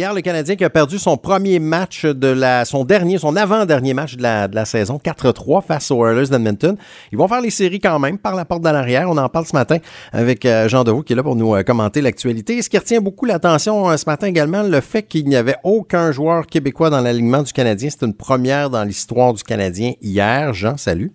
Hier, le Canadien qui a perdu son premier match de la, son dernier, son avant-dernier match de la, saison, 4-3 face aux Oilers d'Edmonton. Ils vont faire les séries quand même par la porte de l'arrière. On en parle ce matin avec euh, Jean Deveau qui est là pour nous euh, commenter l'actualité. Ce qui retient beaucoup l'attention euh, ce matin également, le fait qu'il n'y avait aucun joueur québécois dans l'alignement du Canadien. C'est une première dans l'histoire du Canadien hier. Jean, salut.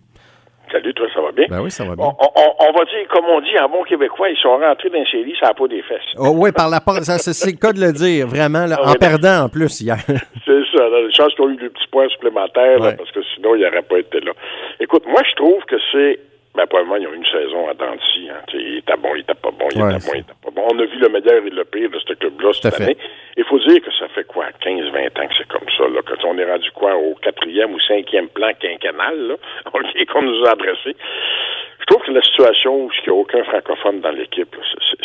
Salut, toi, ça va bien? Ben oui, ça va bien. On, on- on va dire, comme on dit en bon québécois, ils sont rentrés dans série, ça n'a pas des fesses. Oh, oui, par la porte, ça, c'est le cas de le dire, vraiment, là, Ah en oui, perdant en plus hier. C'est ça, là, une chance qu'ils ont eu des petits points supplémentaires, là, parce que sinon, ils n'auraient pas été là. Écoute, moi, je trouve que c'est. Ben, probablement, ils ont eu une saison de scie, hein. Il était bon, il était pas bon, il Ouais, était bon, il était pas bon. On a vu le meilleur et le pire de ce club-là Tout à cette fait. Il faut dire que ça fait quoi, 15-20 ans que c'est comme ça, là, quand on est rendu quoi, au quatrième ou cinquième plan quinquennal, là, qu'on nous a adressé. Je trouve que la situation où il n'y a aucun francophone dans l'équipe,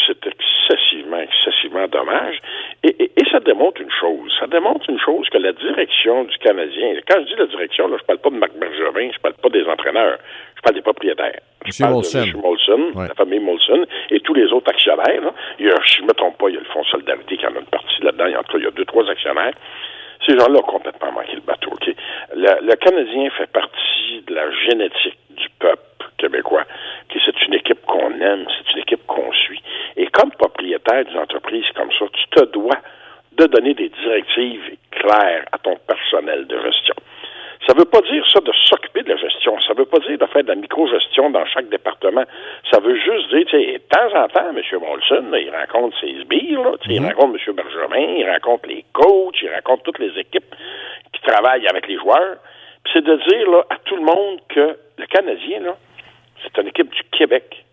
c'est- excessivement, excessivement dommage. Et, ça démontre une chose. Ça démontre une chose que la direction du Canadien, quand je dis la direction, là, je parle pas de Marc Bergevin, je parle pas des entraîneurs, je parle des propriétaires. Je Monsieur parle Molson. de M. Molson, Ouais. la famille Molson, et tous les autres actionnaires. là. Il y a, je ne me trompe pas, il y a le Fonds Solidarité qui en a une partie là-dedans. En tout cas, il y a deux, trois actionnaires. Ces gens-là ont complètement manqué le bateau. Le, le Canadien fait partie de la génétique du peuple québécois. C'est une équipe qu'on aime, c'est une équipe qu'on suit. Et comme propriétaire d'une entreprise comme ça, tu te dois de donner des directives claires à ton personnel de gestion. Ça ne veut pas dire ça de s'occuper de la gestion. Ça ne veut pas dire de faire de la micro-gestion dans chaque département. Ça veut juste dire, de temps en temps, M. Molson, là, il rencontre ses sbires, là, il rencontre M. Bergevin, il rencontre les coachs, il rencontre toutes les équipes qui travaillent avec les joueurs. Puis c'est de dire là, à tout le monde que le Canadien, là, c'est une équipe du Québec.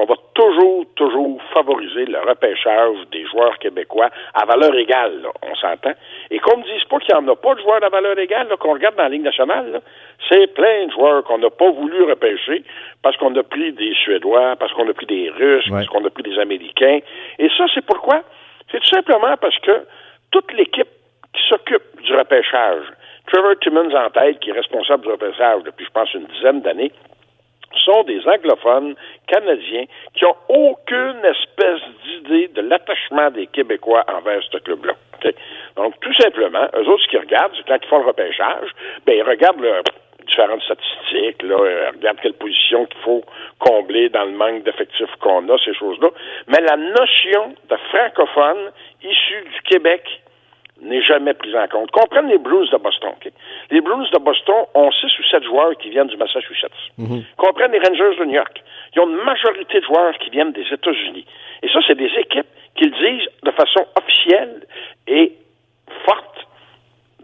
On va toujours, toujours favoriser le repêchage des joueurs québécois à valeur égale, là, on s'entend? Et qu'on ne dise pas qu'il n'y en a pas de joueurs à valeur égale, qu'on regarde dans la Ligue nationale, c'est plein de joueurs qu'on n'a pas voulu repêcher parce qu'on a pris des Suédois, parce qu'on a pris des Russes, Ouais. parce qu'on a pris des Américains. Et ça, c'est pourquoi? C'est tout simplement parce que toute l'équipe qui s'occupe du repêchage, Trevor Timmons en tête, qui est responsable du repêchage depuis, je pense, une dizaine d'années, sont des anglophones canadiens qui ont aucune espèce d'idée de l'attachement des Québécois envers ce club-là. Donc, tout simplement, eux autres, ce qu'ils regardent, c'est quand ils font le repêchage, ben, ils regardent le- différentes statistiques, là, euh, regardent quelle position qu'il faut combler dans le manque d'effectifs qu'on a, ces choses-là. Mais la notion de francophone issu du Québec n'est jamais prise en compte. Comprennent les Blues de Boston. Les Blues de Boston ont six ou sept joueurs qui viennent du Massachusetts. Comprennent les Rangers de New York. Ils ont une majorité de joueurs qui viennent des États-Unis. Et ça, c'est des équipes qui le disent de façon officielle et forte.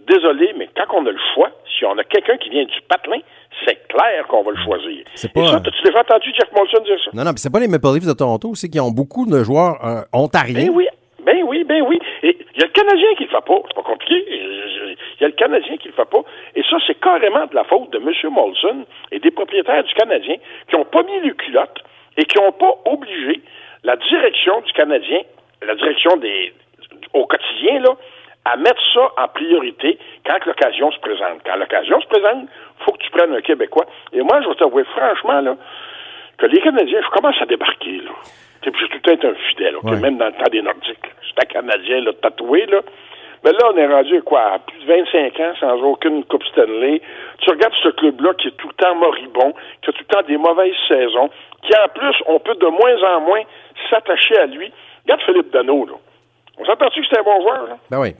Désolé, mais quand on a le choix, si on a quelqu'un qui vient du patelin, c'est clair qu'on va le choisir. C'est Et pas, ça, as-tu déjà entendu Jeff Molson dire ça? Non, non, puis c'est pas les Maple Leafs de Toronto aussi qui ont beaucoup de joueurs euh, ontariens? Ben oui, ben oui, ben oui. Il y a le Canadien qui le fait pas. C'est pas compliqué. Il y a le Canadien qui le fait pas. Et ça, c'est carrément de la faute de M. Molson et des propriétaires du Canadien qui n'ont pas mis les culottes et qui n'ont pas obligé la direction du Canadien, la direction des au quotidien, là, à mettre ça en priorité quand l'occasion se présente. Quand l'occasion se présente, faut que tu prennes un Québécois. Et moi, je vais t'avouer franchement, là, que les Canadiens, je commence à débarquer, là. Puis J'ai tout le temps un fidèle, ok, Ouais. même dans le temps des Nordiques. J'étais Canadien, là, tatoué, là. Mais là, on est rendu, quoi, à plus de 25 ans sans aucune Coupe Stanley. Tu regardes ce club-là qui est tout le temps moribond, qui a tout le temps des mauvaises saisons, qui, en plus, on peut de moins en moins s'attacher à lui. Regarde Philippe Dano, là. On s'entend-tu que c'est un bon joueur, là? Ben oui.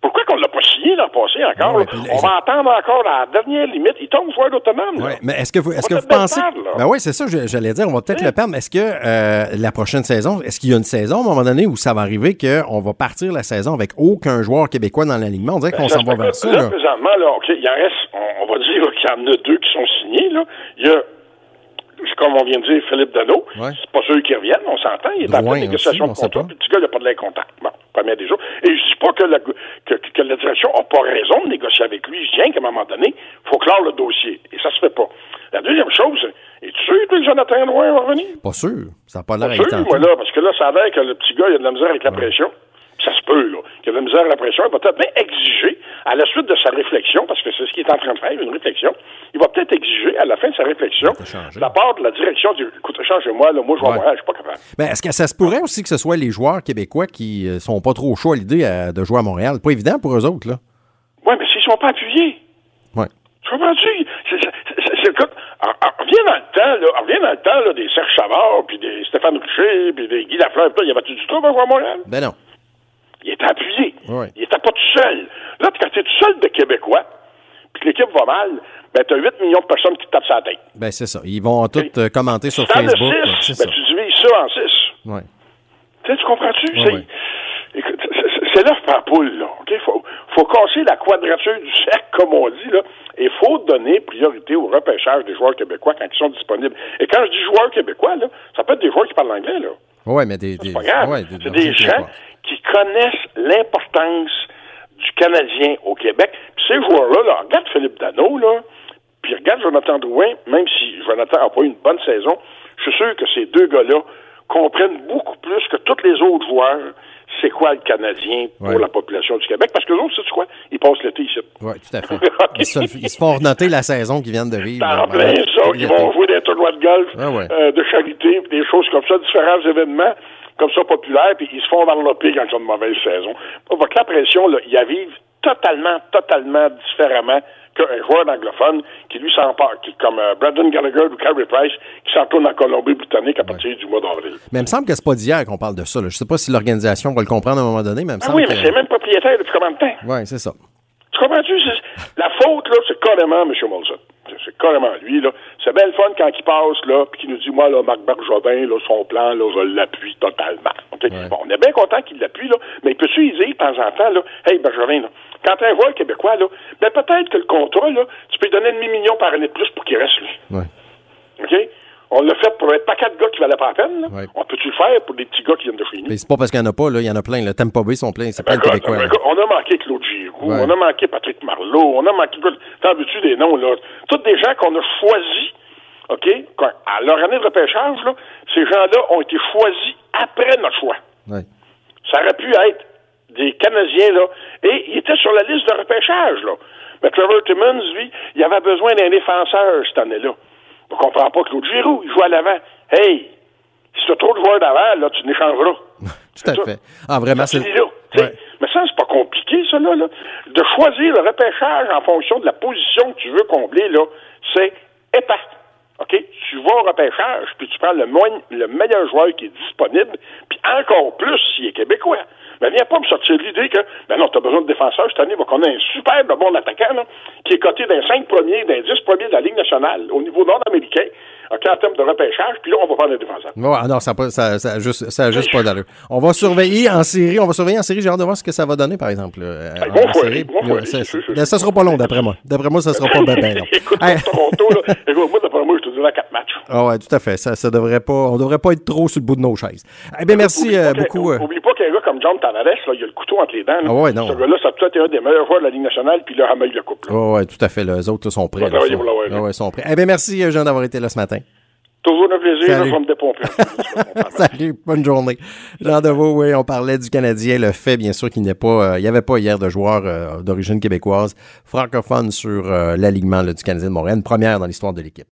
Pourquoi qu'on l'a pas signé l'an passé encore? Ouais, là? puis- on va attendre encore à la dernière limite. Il tombe joueur autonome. Ouais, mais est-ce que vous, est-ce que vous pensez. perdre, là. Ben oui, c'est ça, j'allais dire. On va peut-être Hein? le perdre. Mais est-ce que euh, la prochaine saison, est-ce qu'il y a une saison à un moment donné où ça va arriver qu'on va partir la saison avec aucun joueur québécois dans l'alignement? On dirait qu'on s'en va vers ça. Là, présentement, là, il en reste, on, on va dire qu'il y en a deux qui sont signés, là. Il y a, comme on vient de dire, Philippe Dano. Ouais. C'est pas sûr qu'il revienne, on s'entend. Il est en Drouin pleine négociation de sait contrat. pas. Puis le petit gars, il n'a pas de l'air content. Bon, des. Et je dis pas que la, que, que la direction n'a pas raison de négocier avec lui. Je tiens qu'à un moment donné, il faut clore le dossier. Et ça se fait pas. La deuxième chose, es-tu sûr que Jonathan Drouin va revenir? Pas sûr. Ça n'a pas l'air Pas sûr, moi, là, parce que là, ça a l'air que le petit gars, il a de la misère avec la pression. Ça se peut, là, qu'il y de la misère à la pression, il va peut-être bien exiger, à la suite de sa réflexion, parce que c'est ce qu'il est en train de faire, une réflexion, il va peut-être exiger, à la fin de sa réflexion, de la part de la direction du écoute, change-moi, là, moi, je vais ouais. je suis pas capable. Mais est-ce que ça se pourrait aussi que ce soit les joueurs québécois qui euh, sont pas trop chauds à l'idée euh, de jouer à Montréal? Pas évident pour eux autres, là. Oui, mais s'ils sont pas appuyés. Oui. Tu comprends-tu? Écoute, reviens dans le temps, là, reviens dans le temps, là, des Serge Savard, puis des Stéphane Richer, puis des Guy Lafleur, il y avait-tu du trouble à jouer à Montréal? Ben non. Il était appuyé. Il était pas tout seul. Là, quand tu es tout seul de Québécois, puis l'équipe va mal, ben, tu as 8 millions de personnes qui te tapent sa tête. Ben, c'est ça. Ils vont toutes euh, commenter sur Facebook. De 6, ben, tu divises ça en 6. Oui. Tu sais, tu comprends-tu? C'est, l'œuf par poule, là. OK? Faut, faut casser la quadrature du cercle, comme on dit, là. Et faut donner priorité au repêchage des joueurs québécois quand ils sont disponibles. Et quand je dis joueurs québécois, là, ça peut être des joueurs qui parlent anglais, là. Oui, mais des. C'est pas grave. Ouais, c'est des gens qui connaissent l'importance du Canadien au Québec. Puis ces joueurs-là, là, regarde Philippe Dano, là, puis regarde Jonathan Drouin, même si Jonathan n'a pas eu une bonne saison, je suis sûr que ces deux gars-là comprennent beaucoup plus que tous les autres joueurs c'est quoi le Canadien pour Ouais. la population du Québec. Parce que les autres, c'est quoi? Ils passent l'été ici. Oui, tout à fait. Ils se, ils se font noter la saison qu'ils viennent de vivre. Là, plein ça. Ils vont jouer des tournois de golf, Ah ouais. euh, de charité, des choses comme ça, différents événements comme ça populaires, puis ils se font envelopper quand ils ont une mauvaise saison. Donc la pression, là, ils la vivent totalement, totalement différemment qu'un joueur anglophone qui lui s'en part, qui, comme euh, Brandon Gallagher ou Carey Price, qui s'en tourne en Colombie-Britannique à partir du mois d'avril. Mais il me semble que c'est pas d'hier qu'on parle de ça. là. Je sais pas si l'organisation va le comprendre à un moment donné, mais il me Ah semble oui, que... mais c'est même propriétaire depuis combien de temps? Oui, c'est ça. Tu comprends-tu? La faute, là, c'est carrément M. Molson. C'est- carrément lui, là. C'est bien le fun quand il passe, là, puis qu'il nous dit, moi, là, Marc Bergevin, là, son plan, là, je l'appuie totalement. Ouais. Bon, on est bien content qu'il l'appuie, là, mais peut-tu y dire, de temps en temps, là, hey, Bergevin, là, quand un joueur québécois, là, ben, peut-être que le contrat, là, tu peux lui donner demi-million par année de plus pour qu'il reste, lui. Ouais. OK? On l'a fait pour un paquet de gars qui valaient pas la peine, là. Ouais. On peut-tu le faire pour des petits gas qui viennent de chez nous? Mais c'est pas parce qu'il y en a pas, là. Il y en a plein. Le Tampa Bay sont pleins. C'est plein de Ben, Québécois. ben, ben, on a manqué Claude Giroux, Ouais. on a manqué Patrick Marleau, on a manqué. T'en veux-tu des noms, là? Tous des gens qu'on a choisis, OK? À leur année de repêchage, là, ces gens-là ont été choisis après notre choix. Ouais. Ça aurait pu être des Canadiens, là. Et il était sur la liste de repêchage, là. Mais Trevor Timmons, lui, il avait besoin d'un défenseur cette année-là. On comprend pas Claude Giroux, il joue à l'avant. Hey! Si tu as trop de joueurs d'avant, là, tu n'échangeras. Tout à ça. fait. Ah, vraiment, c'est. Ouais. Mais ça, c'est pas compliqué, ça, là, là. De choisir le repêchage en fonction de la position que tu veux combler, là, c'est épais. OK? Tu vas au repêchage, puis tu prends le, moins- le meilleur joueur qui est disponible, puis encore plus s'il est québécois. Mais viens pas me sortir l'idée que, ben non, t'as besoin de défenseurs cette année, va qu'on ait un superbe bon attaquant, là, qui est coté d'un 5 premiers, d'un 10 premiers de la Ligue nationale, au niveau nord-américain, OK, en termes de repêchage, puis là, on va prendre un défenseur. Ouais, ah non, ça a pas, ça, ça a juste, ça a juste pas d'allure. On va surveiller en série. On va surveiller en série. J'ai hâte de voir ce que ça va donner, par exemple. euh, Ben, en bon Ouais, ça, ça- sera pas long, d'après moi. D'après moi, ça sera pas bien ben long. Écoute, Hey. Toronto, là, écoute, moi, d'après moi, je te dirais 4 matchs. Ah ouais, tout à fait. Ça, ça devrait pas, on devrait pas être trop sur le bout de nos chaises. Eh bien, merci euh, beaucoup. euh, Oublie pas qu'un gars comme John Tavares, là, il a le couteau entre les dents. là. Ah ouais, non. Ce gars-là, ça a peut-être été un des meilleurs joueurs de la Ligue nationale, puis là, Hamel le coupe. là. Ouais, tout à fait. Les autres là, sont prêts. là, l'avoir, Ah ouais, sont prêts. Eh bien, merci, euh, Jean, d'avoir été là ce matin. Toujours un plaisir, là, Salut. je vais me dépomper. Salut, bonne journée. Jean Deveau, oui, on parlait du Canadien. Le fait, bien sûr, qu'il n'y pas, euh, il n'y avait pas hier de joueurs euh, d'origine québécoise francophones sur euh, l'alignement là, du Canadien de Montréal, une première dans l'histoire de l'équipe.